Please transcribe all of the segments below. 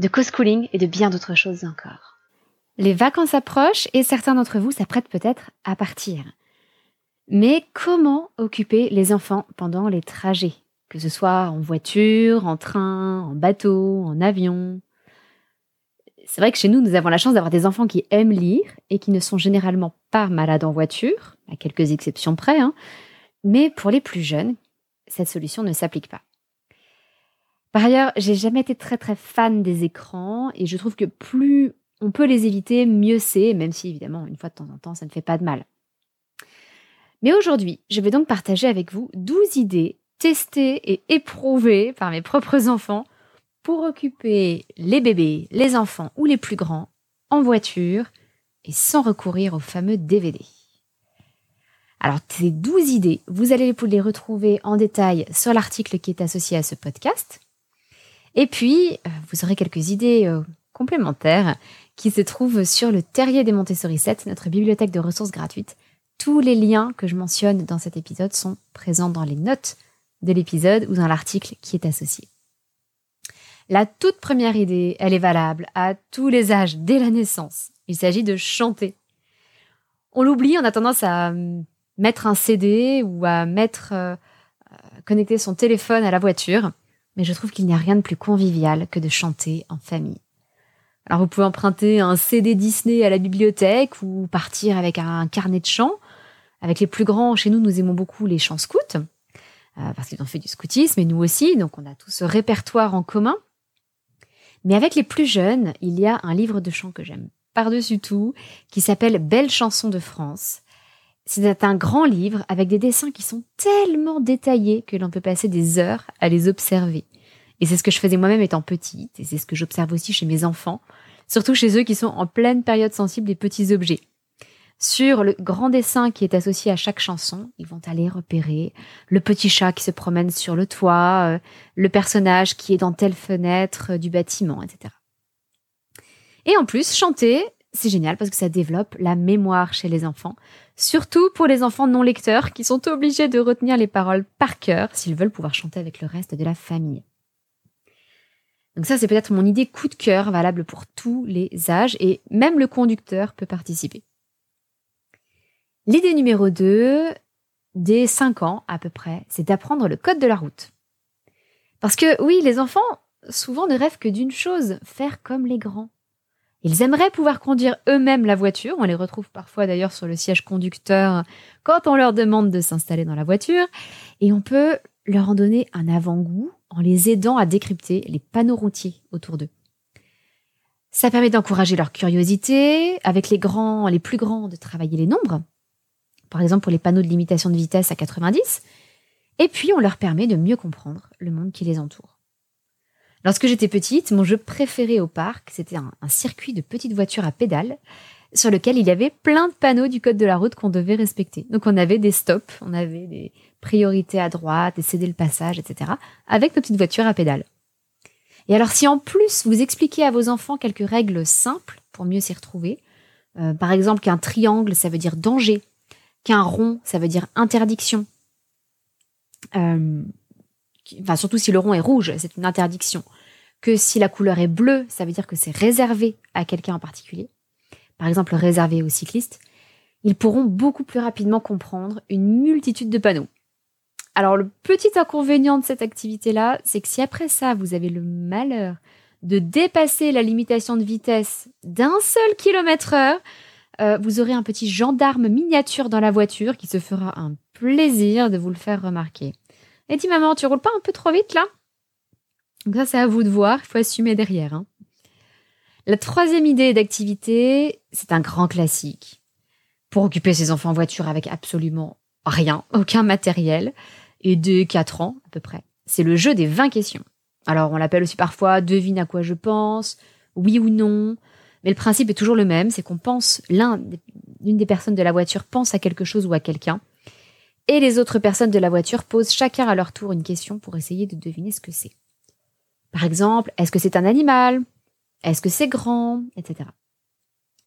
de co-schooling et de bien d'autres choses encore. Les vacances approchent et certains d'entre vous s'apprêtent peut-être à partir. Mais comment occuper les enfants pendant les trajets Que ce soit en voiture, en train, en bateau, en avion? C'est vrai que chez nous, nous avons la chance d'avoir des enfants qui aiment lire et qui ne sont généralement pas malades en voiture, à quelques exceptions près. Hein. Mais pour les plus jeunes, cette solution ne s'applique pas. Par ailleurs, j'ai jamais été très très fan des écrans et je trouve que plus on peut les éviter, mieux c'est, même si évidemment, une fois de temps en temps, ça ne fait pas de mal. Mais aujourd'hui, je vais donc partager avec vous 12 idées testées et éprouvées par mes propres enfants pour occuper les bébés, les enfants ou les plus grands en voiture et sans recourir aux fameux DVD. Alors, ces 12 idées, vous allez les retrouver en détail sur l'article qui est associé à ce podcast. Et puis, euh, vous aurez quelques idées euh, complémentaires qui se trouvent sur le Terrier des Montessori 7, notre bibliothèque de ressources gratuites. Tous les liens que je mentionne dans cet épisode sont présents dans les notes de l'épisode ou dans l'article qui est associé. La toute première idée, elle est valable à tous les âges, dès la naissance. Il s'agit de chanter. On l'oublie, on a tendance à hum, mettre un CD ou à mettre euh, connecter son téléphone à la voiture mais je trouve qu'il n'y a rien de plus convivial que de chanter en famille. Alors vous pouvez emprunter un CD Disney à la bibliothèque ou partir avec un carnet de chants. Avec les plus grands, chez nous, nous aimons beaucoup les chants scouts, euh, parce qu'ils ont fait du scoutisme, et nous aussi, donc on a tout ce répertoire en commun. Mais avec les plus jeunes, il y a un livre de chants que j'aime par-dessus tout, qui s'appelle Belles chansons de France. C'est un grand livre avec des dessins qui sont tellement détaillés que l'on peut passer des heures à les observer. Et c'est ce que je faisais moi-même étant petite, et c'est ce que j'observe aussi chez mes enfants, surtout chez eux qui sont en pleine période sensible des petits objets. Sur le grand dessin qui est associé à chaque chanson, ils vont aller repérer le petit chat qui se promène sur le toit, euh, le personnage qui est dans telle fenêtre euh, du bâtiment, etc. Et en plus, chanter, c'est génial parce que ça développe la mémoire chez les enfants, surtout pour les enfants non lecteurs qui sont obligés de retenir les paroles par cœur s'ils veulent pouvoir chanter avec le reste de la famille. Donc ça, c'est peut-être mon idée coup de cœur valable pour tous les âges et même le conducteur peut participer. L'idée numéro 2, dès 5 ans à peu près, c'est d'apprendre le code de la route. Parce que oui, les enfants souvent ne rêvent que d'une chose, faire comme les grands. Ils aimeraient pouvoir conduire eux-mêmes la voiture. On les retrouve parfois d'ailleurs sur le siège conducteur quand on leur demande de s'installer dans la voiture. Et on peut leur en donner un avant-goût en les aidant à décrypter les panneaux routiers autour d'eux. Ça permet d'encourager leur curiosité, avec les grands, les plus grands, de travailler les nombres. Par exemple, pour les panneaux de limitation de vitesse à 90. Et puis, on leur permet de mieux comprendre le monde qui les entoure. Lorsque j'étais petite, mon jeu préféré au parc, c'était un, circuit de petites voitures à pédales sur lequel il y avait plein de panneaux du code de la route qu'on devait respecter. Donc on avait des stops, on avait des priorités à droite, des céder le passage, etc. avec nos petites voitures à pédales. Et alors si en plus vous expliquez à vos enfants quelques règles simples pour mieux s'y retrouver, euh, par exemple qu'un triangle ça veut dire danger, qu'un rond ça veut dire interdiction, euh, enfin surtout si le rond est rouge, c'est une interdiction. Que si la couleur est bleue, ça veut dire que c'est réservé à quelqu'un en particulier. Par exemple, réservé aux cyclistes. Ils pourront beaucoup plus rapidement comprendre une multitude de panneaux. Alors le petit inconvénient de cette activité-là, c'est que si après ça, vous avez le malheur de dépasser la limitation de vitesse d'un seul kilomètre heure, euh, vous aurez un petit gendarme miniature dans la voiture qui se fera un plaisir de vous le faire remarquer. Et dis maman, tu roules pas un peu trop vite là? Donc ça c'est à vous de voir, il faut assumer derrière. Hein. La troisième idée d'activité, c'est un grand classique. Pour occuper ses enfants en voiture avec absolument rien, aucun matériel, et de 4 ans à peu près. C'est le jeu des 20 questions. Alors on l'appelle aussi parfois devine à quoi je pense, oui ou non. Mais le principe est toujours le même, c'est qu'on pense, l'un, l'une des personnes de la voiture pense à quelque chose ou à quelqu'un, et les autres personnes de la voiture posent chacun à leur tour une question pour essayer de deviner ce que c'est. Par exemple, est-ce que c'est un animal? Est-ce que c'est grand Etc.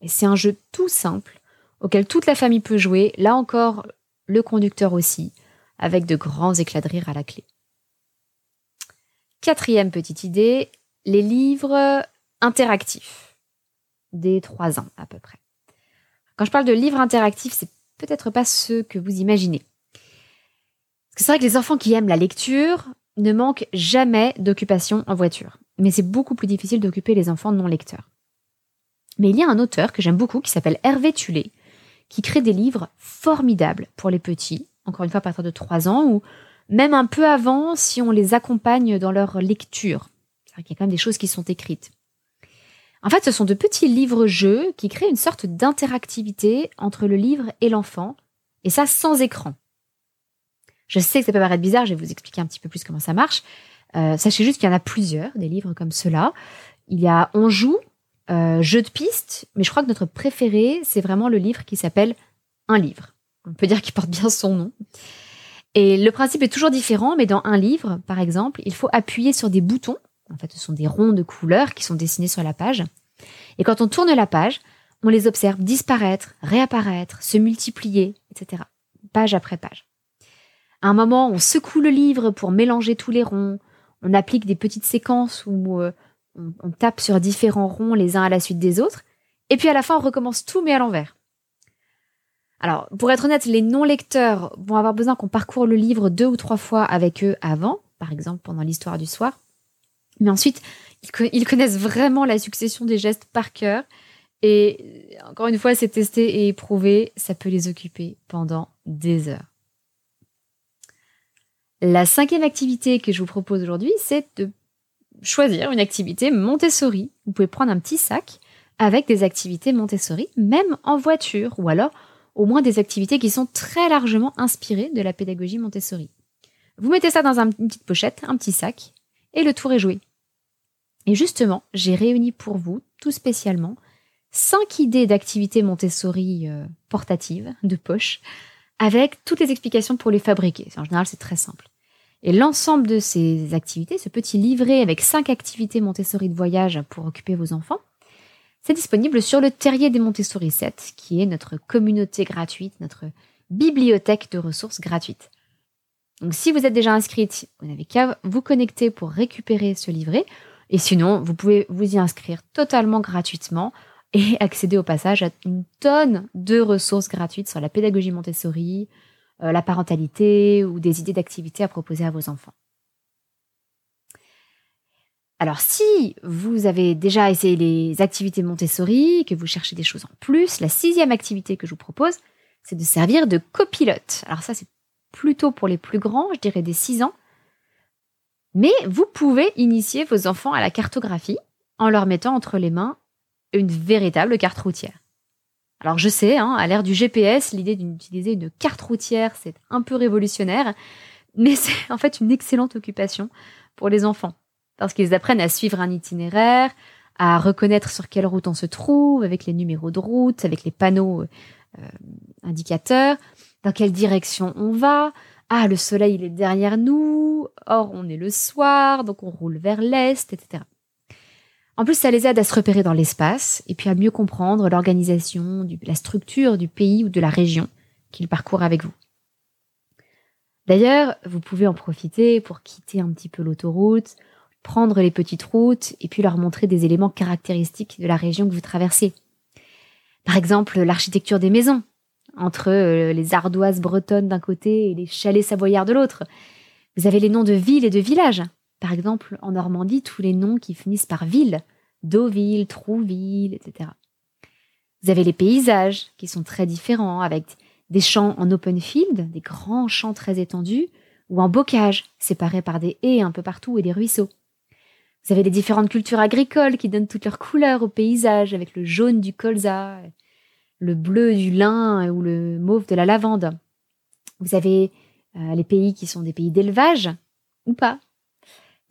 Et c'est un jeu tout simple auquel toute la famille peut jouer, là encore le conducteur aussi, avec de grands éclats de rire à la clé. Quatrième petite idée, les livres interactifs, des trois ans à peu près. Quand je parle de livres interactifs, c'est peut-être pas ceux que vous imaginez. Parce que c'est vrai que les enfants qui aiment la lecture ne manquent jamais d'occupation en voiture. Mais c'est beaucoup plus difficile d'occuper les enfants non lecteurs. Mais il y a un auteur que j'aime beaucoup qui s'appelle Hervé Tulé, qui crée des livres formidables pour les petits, encore une fois à partir de 3 ans, ou même un peu avant si on les accompagne dans leur lecture. Qu'il y a quand même des choses qui sont écrites. En fait, ce sont de petits livres-jeux qui créent une sorte d'interactivité entre le livre et l'enfant, et ça sans écran. Je sais que ça peut paraître bizarre, je vais vous expliquer un petit peu plus comment ça marche. Euh, sachez juste qu'il y en a plusieurs, des livres comme cela. Il y a On joue, euh, Jeu de piste, mais je crois que notre préféré, c'est vraiment le livre qui s'appelle Un livre. On peut dire qu'il porte bien son nom. Et le principe est toujours différent, mais dans un livre, par exemple, il faut appuyer sur des boutons. En fait, ce sont des ronds de couleurs qui sont dessinés sur la page. Et quand on tourne la page, on les observe disparaître, réapparaître, se multiplier, etc. Page après page. À un moment, on secoue le livre pour mélanger tous les ronds. On applique des petites séquences où euh, on, tape sur différents ronds les uns à la suite des autres, et puis à la fin on recommence tout mais à l'envers. Alors, pour être honnête, les non-lecteurs vont avoir besoin qu'on parcourt le livre deux ou trois fois avec eux avant, par exemple pendant l'histoire du soir. Mais ensuite, ils, connaissent vraiment la succession des gestes par cœur. Et encore une fois, c'est testé et éprouvé, ça peut les occuper pendant des heures. La cinquième activité que je vous propose aujourd'hui, c'est de choisir une activité Montessori. Vous pouvez prendre un petit sac avec des activités Montessori, même en voiture, ou alors au moins des activités qui sont très largement inspirées de la pédagogie Montessori. Vous mettez ça dans une petite pochette, un petit sac, et le tour est joué. Et justement, j'ai réuni pour vous, tout spécialement, cinq idées d'activités Montessori euh, portatives, de poche, avec toutes les explications pour les fabriquer. En général, c'est très simple. Et l'ensemble de ces activités, ce petit livret avec cinq activités Montessori de voyage pour occuper vos enfants, c'est disponible sur le Terrier des Montessori 7, qui est notre communauté gratuite, notre bibliothèque de ressources gratuites. Donc si vous êtes déjà inscrite, vous n'avez qu'à vous connecter pour récupérer ce livret. Et sinon, vous pouvez vous y inscrire totalement gratuitement et accéder au passage à une tonne de ressources gratuites sur la pédagogie Montessori, la parentalité ou des idées d'activités à proposer à vos enfants. Alors si vous avez déjà essayé les activités Montessori, que vous cherchez des choses en plus, la sixième activité que je vous propose, c'est de servir de copilote. Alors ça, c'est plutôt pour les plus grands, je dirais des 6 ans. Mais vous pouvez initier vos enfants à la cartographie en leur mettant entre les mains une véritable carte routière. Alors je sais, hein, à l'ère du GPS, l'idée d'utiliser une carte routière, c'est un peu révolutionnaire, mais c'est en fait une excellente occupation pour les enfants, parce qu'ils apprennent à suivre un itinéraire, à reconnaître sur quelle route on se trouve, avec les numéros de route, avec les panneaux euh, indicateurs, dans quelle direction on va. Ah, le soleil il est derrière nous, or on est le soir, donc on roule vers l'est, etc. En plus, ça les aide à se repérer dans l'espace et puis à mieux comprendre l'organisation, la structure du pays ou de la région qu'ils parcourent avec vous. D'ailleurs, vous pouvez en profiter pour quitter un petit peu l'autoroute, prendre les petites routes et puis leur montrer des éléments caractéristiques de la région que vous traversez. Par exemple, l'architecture des maisons, entre euh, les ardoises bretonnes d'un côté et les chalets savoyards de l'autre. Vous avez les noms de villes et de villages, par exemple, en Normandie, tous les noms qui finissent par ville, Deauville, Trouville, etc. Vous avez les paysages qui sont très différents, avec des champs en open field, des grands champs très étendus, ou en bocage, séparés par des haies un peu partout et des ruisseaux. Vous avez les différentes cultures agricoles qui donnent toutes leurs couleurs au paysage, avec le jaune du colza, le bleu du lin ou le mauve de la lavande. Vous avez euh, les pays qui sont des pays d'élevage, ou pas,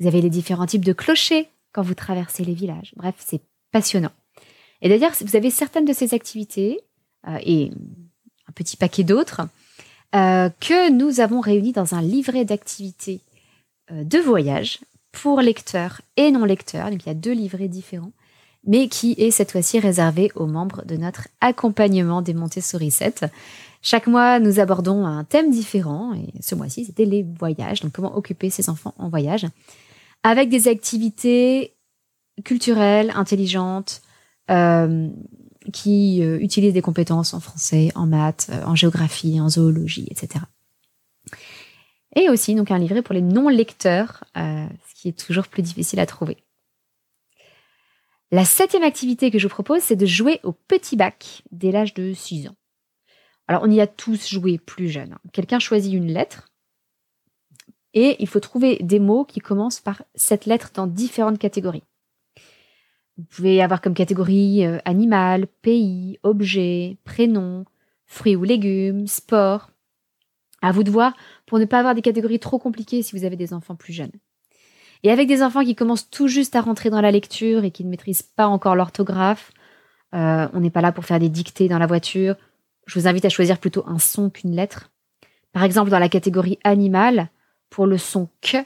vous avez les différents types de clochers quand vous traversez les villages. Bref, c'est passionnant. Et d'ailleurs, vous avez certaines de ces activités euh, et un petit paquet d'autres euh, que nous avons réunis dans un livret d'activités euh, de voyage pour lecteurs et non lecteurs. Donc il y a deux livrets différents, mais qui est cette fois-ci réservé aux membres de notre accompagnement des Montessori 7. Chaque mois, nous abordons un thème différent et ce mois-ci, c'était les voyages. Donc comment occuper ses enfants en voyage? Avec des activités culturelles, intelligentes, euh, qui euh, utilisent des compétences en français, en maths, euh, en géographie, en zoologie, etc. Et aussi donc un livret pour les non-lecteurs, ce qui est toujours plus difficile à trouver. La septième activité que je vous propose, c'est de jouer au petit bac dès l'âge de 6 ans. Alors, on y a tous joué plus jeune. Quelqu'un choisit une lettre et il faut trouver des mots qui commencent par cette lettre dans différentes catégories. Vous pouvez avoir comme catégorie euh, animal, pays, objet, prénom, fruits ou légumes, sport. À vous de voir pour ne pas avoir des catégories trop compliquées si vous avez des enfants plus jeunes. Et avec des enfants qui commencent tout juste à rentrer dans la lecture et qui ne maîtrisent pas encore l'orthographe, euh, on n'est pas là pour faire des dictées dans la voiture. Je vous invite à choisir plutôt un son qu'une lettre. Par exemple, dans la catégorie animal, pour le son que,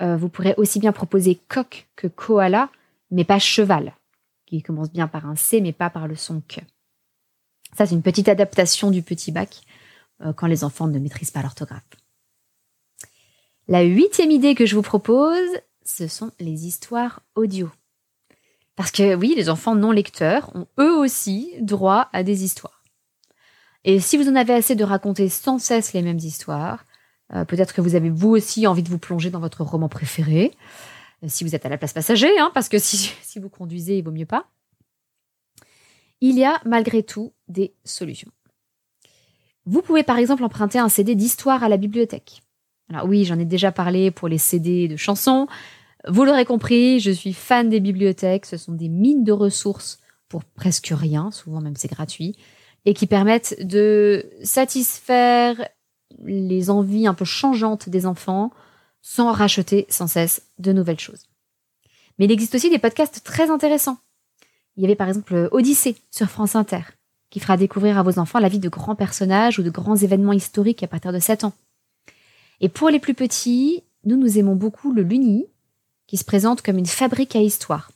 euh, vous pourrez aussi bien proposer coq que koala, mais pas cheval, qui commence bien par un C, mais pas par le son que. Ça, c'est une petite adaptation du petit bac euh, quand les enfants ne maîtrisent pas l'orthographe. La huitième idée que je vous propose, ce sont les histoires audio. Parce que oui, les enfants non lecteurs ont eux aussi droit à des histoires. Et si vous en avez assez de raconter sans cesse les mêmes histoires, euh, peut-être que vous avez vous aussi envie de vous plonger dans votre roman préféré, euh, si vous êtes à la place passager, hein, parce que si, si vous conduisez, il vaut mieux pas. Il y a malgré tout des solutions. Vous pouvez par exemple emprunter un CD d'histoire à la bibliothèque. Alors oui, j'en ai déjà parlé pour les CD de chansons. Vous l'aurez compris, je suis fan des bibliothèques. Ce sont des mines de ressources pour presque rien, souvent même c'est gratuit, et qui permettent de satisfaire les envies un peu changeantes des enfants sans racheter sans cesse de nouvelles choses. Mais il existe aussi des podcasts très intéressants. Il y avait par exemple Odyssée sur France Inter, qui fera découvrir à vos enfants la vie de grands personnages ou de grands événements historiques à partir de 7 ans. Et pour les plus petits, nous nous aimons beaucoup le Luni, qui se présente comme une fabrique à histoire.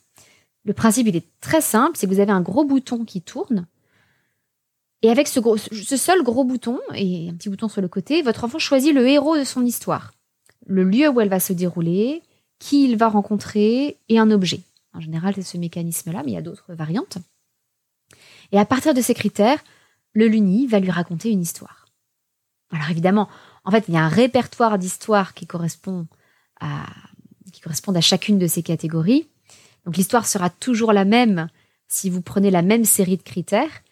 Le principe, il est très simple, c'est que vous avez un gros bouton qui tourne, et avec ce, seul gros bouton et un petit bouton sur le côté, votre enfant choisit le héros de son histoire, le lieu où elle va se dérouler, qui il va rencontrer et un objet. En général, c'est ce mécanisme-là, mais il y a d'autres variantes. Et à partir de ces critères, le Luni va lui raconter une histoire. Alors évidemment, en fait, il y a un répertoire d'histoires qui correspond qui correspondent à chacune de ces catégories. Donc l'histoire sera toujours la même si vous prenez la même série de critères,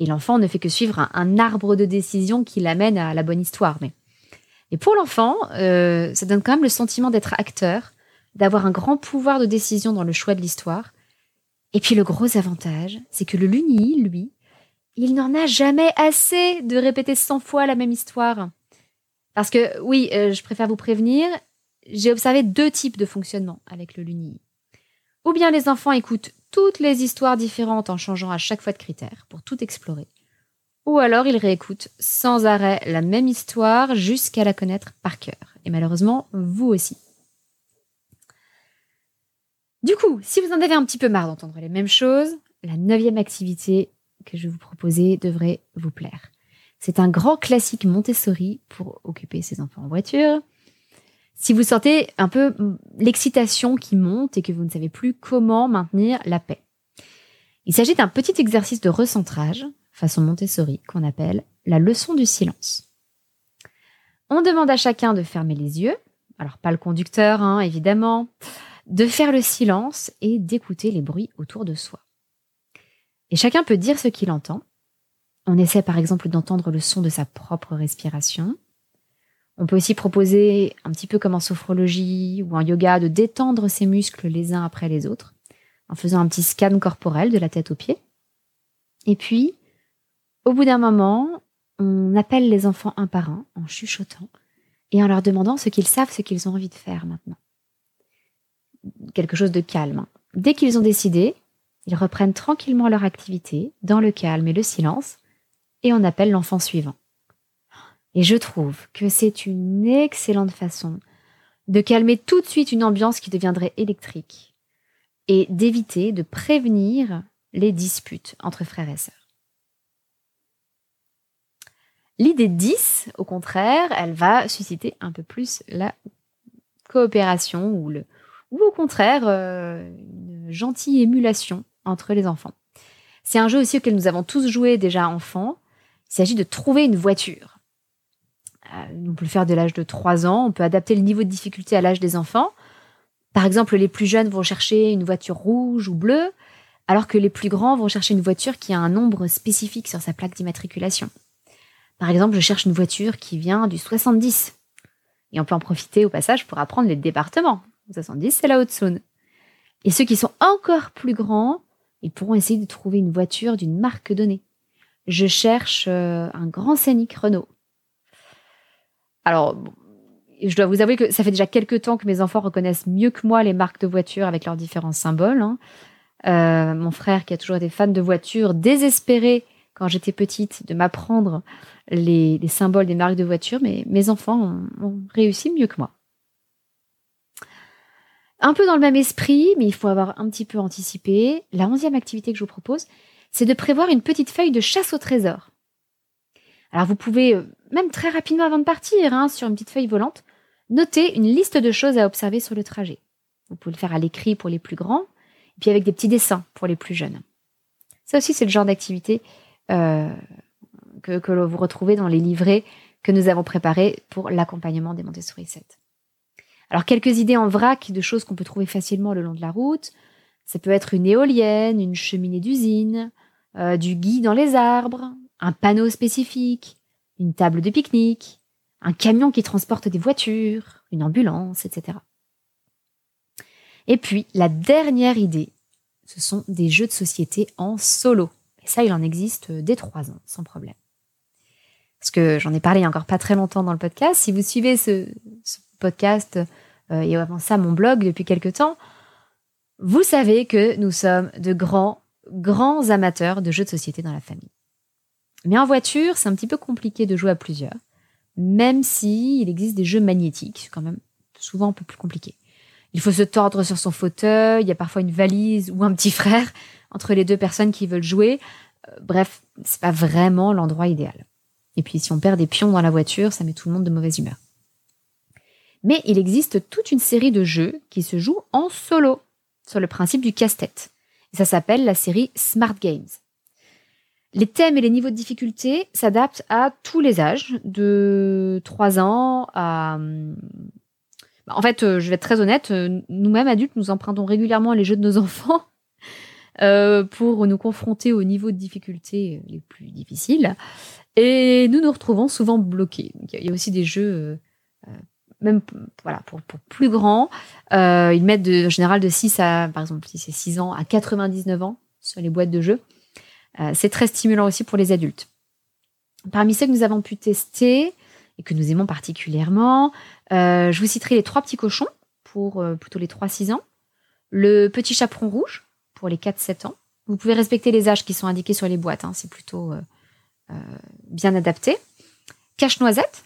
et l'enfant ne fait que suivre un, arbre de décision qui l'amène à la bonne histoire. Mais, pour l'enfant, euh, ça donne quand même le sentiment d'être acteur, d'avoir un grand pouvoir de décision dans le choix de l'histoire. Et puis le gros avantage, c'est que le Luni, lui, il n'en a jamais assez de répéter 100 fois la même histoire. Parce que oui, euh, je préfère vous prévenir, j'ai observé deux types de fonctionnement avec le Luni. Ou bien les enfants écoutent toutes les histoires différentes en changeant à chaque fois de critères pour tout explorer. Ou alors ils réécoutent sans arrêt la même histoire jusqu'à la connaître par cœur. Et malheureusement, vous aussi. Du coup, si vous en avez un petit peu marre d'entendre les mêmes choses, la neuvième activité que je vais vous proposer devrait vous plaire. C'est un grand classique Montessori pour occuper ses enfants en voiture. Si vous sentez un peu l'excitation qui monte et que vous ne savez plus comment maintenir la paix. Il s'agit d'un petit exercice de recentrage, façon Montessori, qu'on appelle la leçon du silence. On demande à chacun de fermer les yeux, alors pas le conducteur, hein, évidemment, de faire le silence et d'écouter les bruits autour de soi. Et chacun peut dire ce qu'il entend. On essaie par exemple d'entendre le son de sa propre respiration, on peut aussi proposer, un petit peu comme en sophrologie ou en yoga, de détendre ses muscles les uns après les autres, en faisant un petit scan corporel de la tête aux pieds. Et puis, au bout d'un moment, on appelle les enfants un par un, en chuchotant, et en leur demandant ce qu'ils savent, ce qu'ils ont envie de faire maintenant. Quelque chose de calme. Dès qu'ils ont décidé, Ils reprennent tranquillement leur activité, dans le calme et le silence, et on appelle l'enfant suivant. Et je trouve que c'est une excellente façon de calmer tout de suite une ambiance qui deviendrait électrique et d'éviter de prévenir les disputes entre frères et sœurs. L'idée 10, au contraire, elle va susciter un peu plus la coopération ou, ou au contraire euh, une gentille émulation entre les enfants. C'est un jeu aussi auquel nous avons tous joué déjà enfants. Il s'agit de trouver une voiture. Euh, on peut le faire dès l'âge de 3 ans, on peut adapter le niveau de difficulté à l'âge des enfants. Par exemple, les plus jeunes vont chercher une voiture rouge ou bleue, alors que les plus grands vont chercher une voiture qui a un nombre spécifique sur sa plaque d'immatriculation. Par exemple, je cherche une voiture qui vient du 70. Et on peut en profiter au passage pour apprendre les départements. 70, c'est la Haute-Saône. Et ceux qui sont encore plus grands, ils pourront essayer de trouver une voiture d'une marque donnée. Je cherche euh, un grand scénic Renault. Alors, je dois vous avouer que ça fait déjà quelques temps que mes enfants reconnaissent mieux que moi les marques de voitures avec leurs différents symboles. Hein. Euh, mon frère, qui a toujours été fan de voitures, désespéré quand j'étais petite de m'apprendre les, symboles des marques de voitures, mais mes enfants ont, réussi mieux que moi. Un peu dans le même esprit, mais il faut avoir un petit peu anticipé, la onzième activité que je vous propose, c'est de prévoir une petite feuille de chasse au trésor. Alors vous pouvez, euh, même très rapidement avant de partir, hein, sur une petite feuille volante, noter une liste de choses à observer sur le trajet. Vous pouvez le faire à l'écrit pour les plus grands, et puis avec des petits dessins pour les plus jeunes. Ça aussi, c'est le genre d'activité euh, que, que vous retrouvez dans les livrets que nous avons préparés pour l'accompagnement des Montessori 7. Alors, quelques idées en vrac de choses qu'on peut trouver facilement le long de la route. Ça peut être une éolienne, une cheminée d'usine, euh, du gui dans les arbres, un panneau spécifique, une table de pique-nique, un camion qui transporte des voitures, une ambulance, etc. Et puis, la dernière idée, ce sont des jeux de société en solo. Et ça, il en existe dès trois ans, sans problème. Parce que j'en ai parlé encore pas très longtemps dans le podcast. Si vous suivez ce, podcast euh, et avant ça mon blog depuis quelques temps, vous savez que nous sommes de grands, grands amateurs de jeux de société dans la famille. Mais en voiture, c'est un petit peu compliqué de jouer à plusieurs, même si il existe des jeux magnétiques, c'est quand même souvent un peu plus compliqué. Il faut se tordre sur son fauteuil, il y a parfois une valise ou un petit frère entre les deux personnes qui veulent jouer. Euh, bref, c'est pas vraiment l'endroit idéal. Et puis si on perd des pions dans la voiture, ça met tout le monde de mauvaise humeur. Mais il existe toute une série de jeux qui se jouent en solo, sur le principe du casse-tête. ça s'appelle la série Smart Games. Les thèmes et les niveaux de difficulté s'adaptent à tous les âges, de 3 ans à... Bah, en fait, euh, je vais être très honnête, euh, nous-mêmes adultes, nous empruntons régulièrement les jeux de nos enfants euh, pour nous confronter aux niveaux de difficulté les plus difficiles. Et nous nous retrouvons souvent bloqués. il y a aussi des jeux, même voilà, pour, plus grands. ils mettent de, en général de 6 à, par exemple, si c'est 6 ans, à 99 ans sur les boîtes de jeux. Euh, c'est très stimulant aussi pour les adultes. Parmi ceux que nous avons pu tester et que nous aimons particulièrement, euh, je vous citerai les trois petits cochons pour euh, plutôt les 3-6 ans, le petit chaperon rouge pour les 4-7 ans. Vous pouvez respecter les âges qui sont indiqués sur les boîtes, hein, c'est plutôt bien adapté. Cache-noisette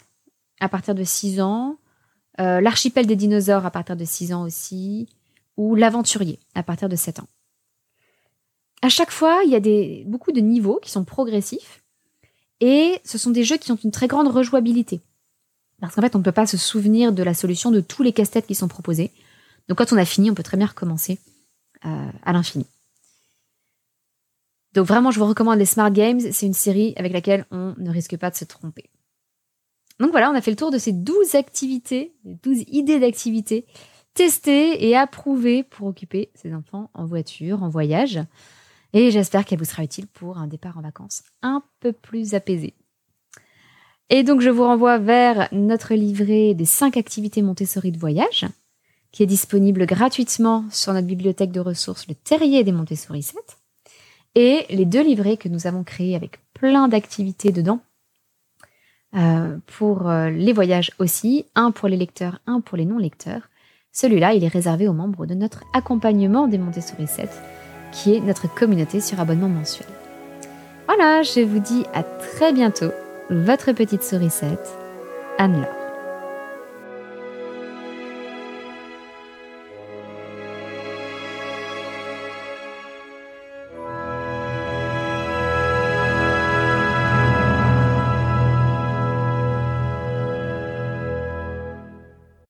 à partir de 6 ans, l'archipel des dinosaures à partir de 6 ans aussi, ou l'aventurier à partir de 7 ans à chaque fois, il y a beaucoup de niveaux qui sont progressifs. Et ce sont des jeux qui ont une très grande rejouabilité. Parce qu'en fait, on ne peut pas se souvenir de la solution de tous les casse-têtes qui sont proposés. Donc quand on a fini, on peut très bien recommencer euh, à l'infini. Donc vraiment, je vous recommande les Smart Games. C'est une série avec laquelle on ne risque pas de se tromper. Donc voilà, on a fait le tour de ces 12 activités, 12 idées d'activités testées et approuvées pour occuper ses enfants en voiture, en voyage et j'espère qu'elle vous sera utile pour un départ en vacances un peu plus apaisé. Et donc je vous renvoie vers notre livret des 5 activités Montessori de voyage, qui est disponible gratuitement sur notre bibliothèque de ressources Le Terrier des Montessori 7, et les deux livrets que nous avons créés avec plein d'activités dedans, euh, pour euh, les voyages aussi, un pour les lecteurs, un pour les non-lecteurs. Celui-là, il est réservé aux membres de notre accompagnement des Montessori 7 qui est notre communauté sur abonnement mensuel. Voilà, je vous dis à très bientôt, votre petite sourisette, Anne-Laure.